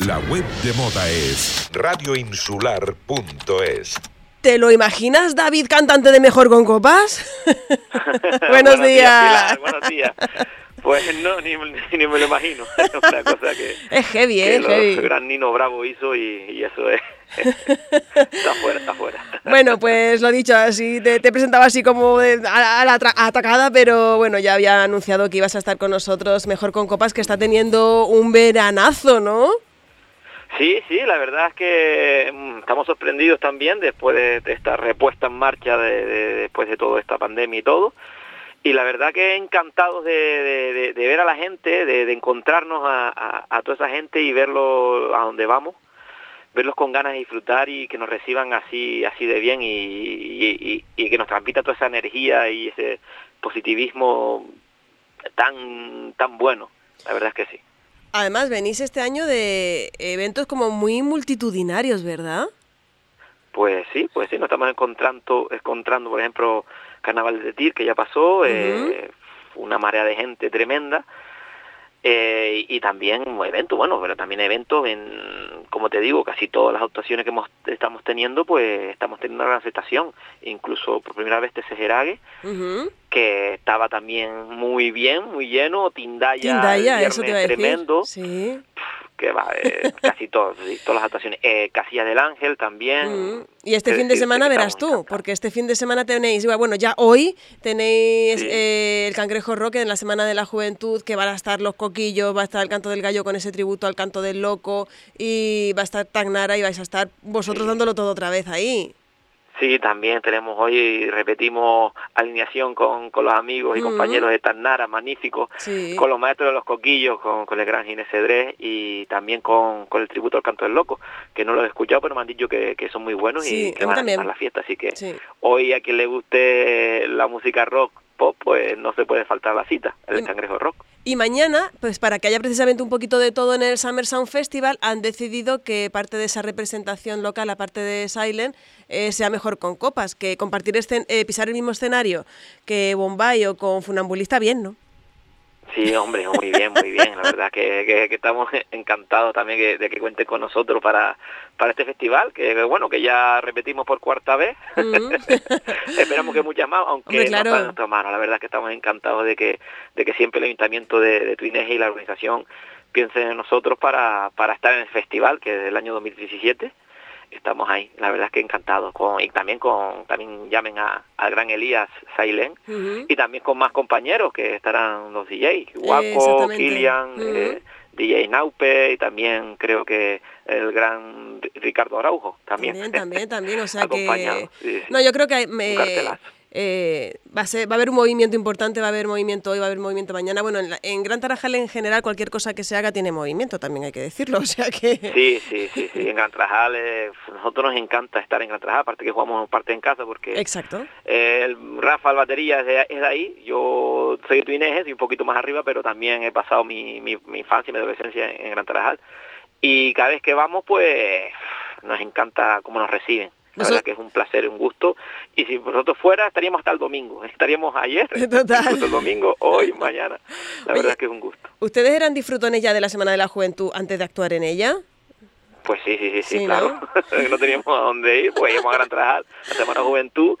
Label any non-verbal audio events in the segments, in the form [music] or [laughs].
La web de moda es radioinsular.es. ¿Te lo imaginas, David, cantante de Mejor con Copas? [laughs] Buenos, días. buenos días. Pues no, ni, ni, me lo imagino. [laughs] Es una cosa que. Es heavy, ¿eh? Que heavy. El gran Nino Bravo hizo y, y eso es. [laughs] está fuera, está fuera. Bueno, pues lo dicho, así te, te presentaba así como a, la atacada, pero bueno, ya había anunciado que ibas a estar con nosotros mejor con copas, que está teniendo un veranazo, ¿no? Sí, sí, la verdad es que mm, estamos sorprendidos también después de, esta repuesta en marcha de, de, después de toda esta pandemia y todo. Y la verdad que encantados de, ver a la gente, de, encontrarnos a, toda esa gente y verlo a donde vamos verlos con ganas de disfrutar y que nos reciban así así de bien y, y, y, que nos transmita toda esa energía y ese positivismo tan tan bueno la verdad es que sí además venís este año de eventos como muy multitudinarios verdad pues sí pues sí nos estamos encontrando encontrando por ejemplo carnaval de Tir que ya pasó uh -huh. eh, una marea de gente tremenda eh, y también eventos, bueno, pero también eventos en, como te digo, casi todas las actuaciones que hemos, estamos teniendo, pues estamos teniendo una gran aceptación. Incluso por primera vez Tesejerague, uh -huh. Que estaba también muy bien, muy lleno, Tindaya, Tindaya eso te iba a decir. tremendo. Sí. Que va, eh, casi todo, [laughs] todas las actuaciones. Eh, Casillas del Ángel también. -huh. Y este fin de semana verás tú, porque este fin de semana tenéis, bueno, ya hoy tenéis sí. eh, el Cangrejo Roque en la Semana de la Juventud, que van a estar los coquillos, va a estar el canto del gallo con ese tributo al canto del loco, y va a estar Tagnara y vais a estar vosotros sí. dándolo todo otra vez ahí. Sí, también tenemos hoy, repetimos alineación con, con los amigos y uh -huh. compañeros de Tagnara, magníficos, sí. con los maestros de los coquillos, con, con el gran Ginés Cedrés y también con, con, el tributo al canto del loco, que no lo he escuchado, pero me han dicho que, que son muy buenos sí, y que van también. a la fiesta. Así que hoy a quien le guste la música rock, pop, pues no se puede faltar la cita, el y, Cangrejo Rock. Y mañana, pues para que haya precisamente un poquito de todo en el Summer Sound Festival, han decidido que parte de esa representación local, aparte de Silent, eh, sea mejor con copas, que compartir este, eh, pisar el mismo escenario que Bombay o con Funambulista, bien, ¿no? Sí, hombre, muy bien, muy bien. La verdad que, que, que estamos encantados también que, de que cuenten con nosotros para, para este festival, que bueno, que ya repetimos por cuarta vez. Uh [laughs] -huh. Esperamos que muchas más, aunque hombre, claro. no está en nuestra mano. La verdad que estamos encantados de que, de que siempre el Ayuntamiento de, de y la organización piensen en nosotros para, para estar en el festival, que es del año 2017 estamos ahí, la verdad es que encantados con y también con también llamen a al gran Elías Sailen uh -huh. y también con más compañeros que estarán los DJs, Waco, Kilian, uh -huh. eh, DJ Naupe y también creo que el gran Ricardo Araujo también. También, también, también o sea [laughs] que sí, sí. No, yo creo que me eh, va, a ser, va a haber un movimiento importante, va a haber movimiento hoy, va a haber movimiento mañana. Bueno, en, la, en, Gran Tarajal en general cualquier cosa que se haga tiene movimiento, también hay que decirlo, [laughs] o sea que... Sí, sí, sí, sí. en Gran Tarajal, eh, nosotros nos encanta estar en Gran Tarajal, aparte que jugamos parte en casa porque... Exacto. Eh, el Rafa, el batería es de, es de ahí, yo soy de Tuineje, soy un poquito más arriba, pero también he pasado mi, mi, mi infancia y mi adolescencia en, en Gran Tarajal. Y cada vez que vamos, pues nos encanta cómo nos reciben. La verdad que es un placer, un gusto. Y si nosotros fuera, estaríamos hasta el domingo. Estaríamos ayer, [laughs] Total. el domingo, hoy, mañana. La Oye, verdad que es un gusto. ¿Ustedes eran disfrutones ya de la Semana de la Juventud antes de actuar en ella? Pues sí, sí, sí, sí, sí claro. ¿no? [laughs] no teníamos a dónde ir, pues íbamos a Gran Trajal, la Semana de Juventud,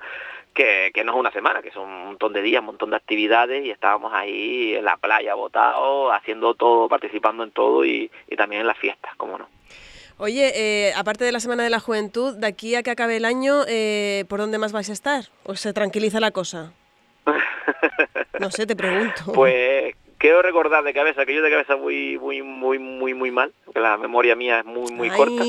que, que no es una semana, que son un montón de días, un montón de actividades, y estábamos ahí en la playa, botados, haciendo todo, participando en todo, y, y también en las fiestas, cómo no. Oye, eh, aparte de la Semana de la Juventud, de aquí a que acabe el año, eh, ¿por dónde más vais a estar? ¿O se tranquiliza la cosa? No sé, te pregunto. [laughs] Pues quiero recordar de cabeza, que yo de cabeza muy, muy, muy, muy, muy mal, porque la memoria mía es muy, muy Ay. corta.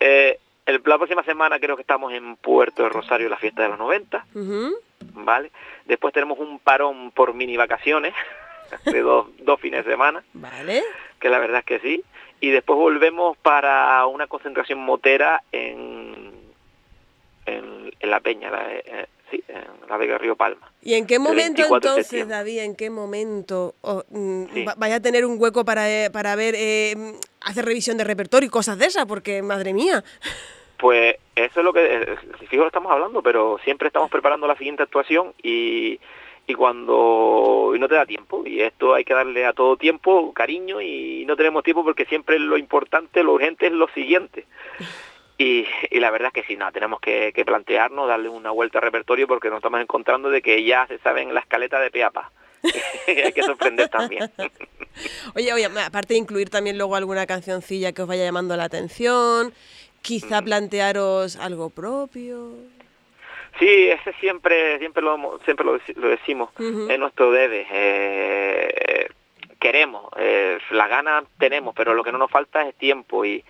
Eh, el, la próxima semana creo que estamos en Puerto de Rosario, la fiesta de los 90, uh -huh. ¿vale? Después tenemos un parón por mini vacaciones, [laughs] de dos, dos fines de semana. Vale. Que la verdad es que sí y después volvemos para una concentración motera en, en, en La Peña, la, eh, sí, en la Vega Río Palma. ¿Y en qué momento entonces, David, en qué momento oh, sí. vaya a tener un hueco para, eh, para ver, eh, hacer revisión de repertorio y cosas de esas? Porque, madre mía. Pues eso es lo que, fijo, estamos hablando, pero siempre estamos preparando la siguiente actuación y y cuando y no te da tiempo y esto hay que darle a todo tiempo cariño y no tenemos tiempo porque siempre lo importante lo urgente es lo siguiente. Y, y la verdad es que sí no tenemos que, que, plantearnos darle una vuelta al repertorio porque nos estamos encontrando de que ya se saben la escaleta de peapa. [laughs] Hay que sorprender también. [laughs] Oye oye aparte de incluir también luego alguna cancioncilla que os vaya llamando la atención quizá plantearos algo propio Sí, ese siempre, siempre lo, siempre lo, decimos, es nuestro debe. Eh, queremos, eh, la gana tenemos, pero lo que no nos falta es tiempo y,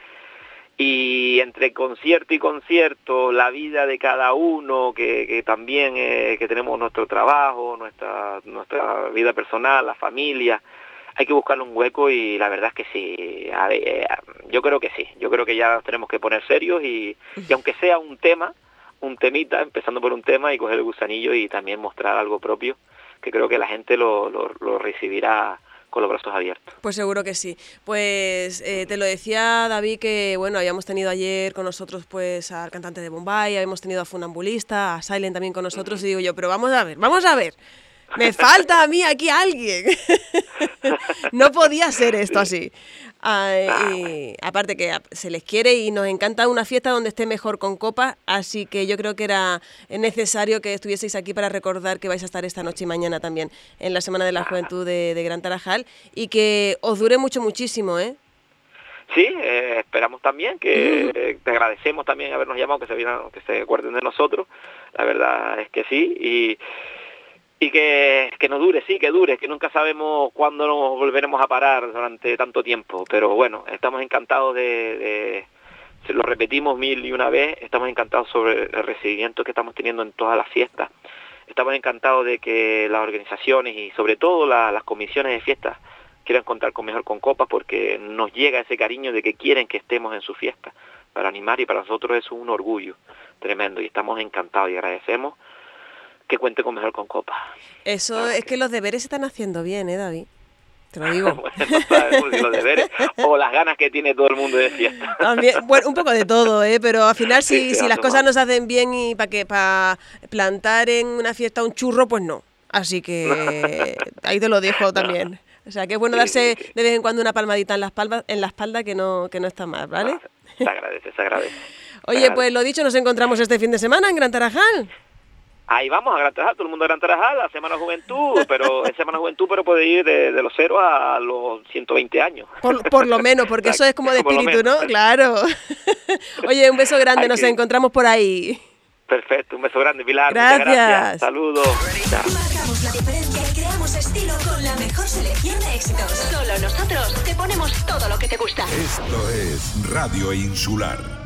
y entre concierto y concierto, la vida de cada uno, que, que también eh, que tenemos nuestro trabajo, nuestra, nuestra vida personal, la familia, hay que buscarle un hueco y la verdad es que sí, eh, yo creo que sí, yo creo que ya tenemos que poner serios y, y [laughs] aunque sea un tema, un temita, empezando por un tema y coger el gusanillo y también mostrar algo propio, que creo que la gente lo, lo, recibirá con los brazos abiertos. Pues seguro que sí. Pues eh, te lo decía David que bueno, habíamos tenido ayer con nosotros pues al cantante de Bombay, habíamos tenido a Funambulista, a Silent también con nosotros y digo yo, pero vamos a ver, vamos a ver. Me falta a mí aquí alguien. [laughs] no podía ser esto así. Ah, aparte que se les quiere y nos encanta una fiesta donde esté mejor con copa, así que yo creo que era necesario que estuvieseis aquí para recordar que vais a estar esta noche y mañana también en la Semana de la Juventud de, Gran Tarajal y que os dure mucho, muchísimo, ¿eh? Sí, eh, esperamos también que te agradecemos también habernos llamado, que se, que se acuerden de nosotros, la verdad es que sí, y y que, que no dure, sí, que dure, que nunca sabemos cuándo nos volveremos a parar durante tanto tiempo, pero bueno, estamos encantados de, se lo repetimos mil y una vez, estamos encantados sobre el recibimiento que estamos teniendo en todas las fiestas, estamos encantados de que las organizaciones y sobre todo las comisiones de fiestas quieran contar con Mejor con Copas porque nos llega ese cariño de que quieren que estemos en su fiesta. Para animar y para nosotros es un orgullo tremendo y estamos encantados y agradecemos que cuente con mejor con copa. Eso es que los deberes se están haciendo bien, ¿eh, David? Te lo digo. [laughs] bueno, los deberes o las ganas que tiene todo el mundo de fiesta. También, bueno, un poco de todo, ¿eh? pero al final si, si las cosas no se hacen bien y para que para plantar en una fiesta un churro, pues no. Así que [laughs] ahí te lo dejo también. O sea, que es bueno darse de vez en cuando una palmadita en la espalda, en la espalda que no que no está mal, ¿vale? Se agradece, se agradece. [laughs] Oye, pues lo dicho, nos encontramos este fin de semana en Gran Tarajal ahí vamos a Gran Tarajal, todo el mundo a Gran Tarajal, la Semana Juventud, pero [laughs] es Semana Juventud, pero puede ir de, los 0 a los 120 años. Por, lo menos, porque eso es como de espíritu, ¿no? Claro. [laughs] Oye, un beso grande, nos encontramos por ahí. Perfecto, un beso grande, Pilar. Gracias. gracias. Saludos. Marcamos la diferencia y creamos estilo con la mejor selección de éxitos. Solo nosotros te ponemos todo lo que te gusta. Esto es Radio Insular.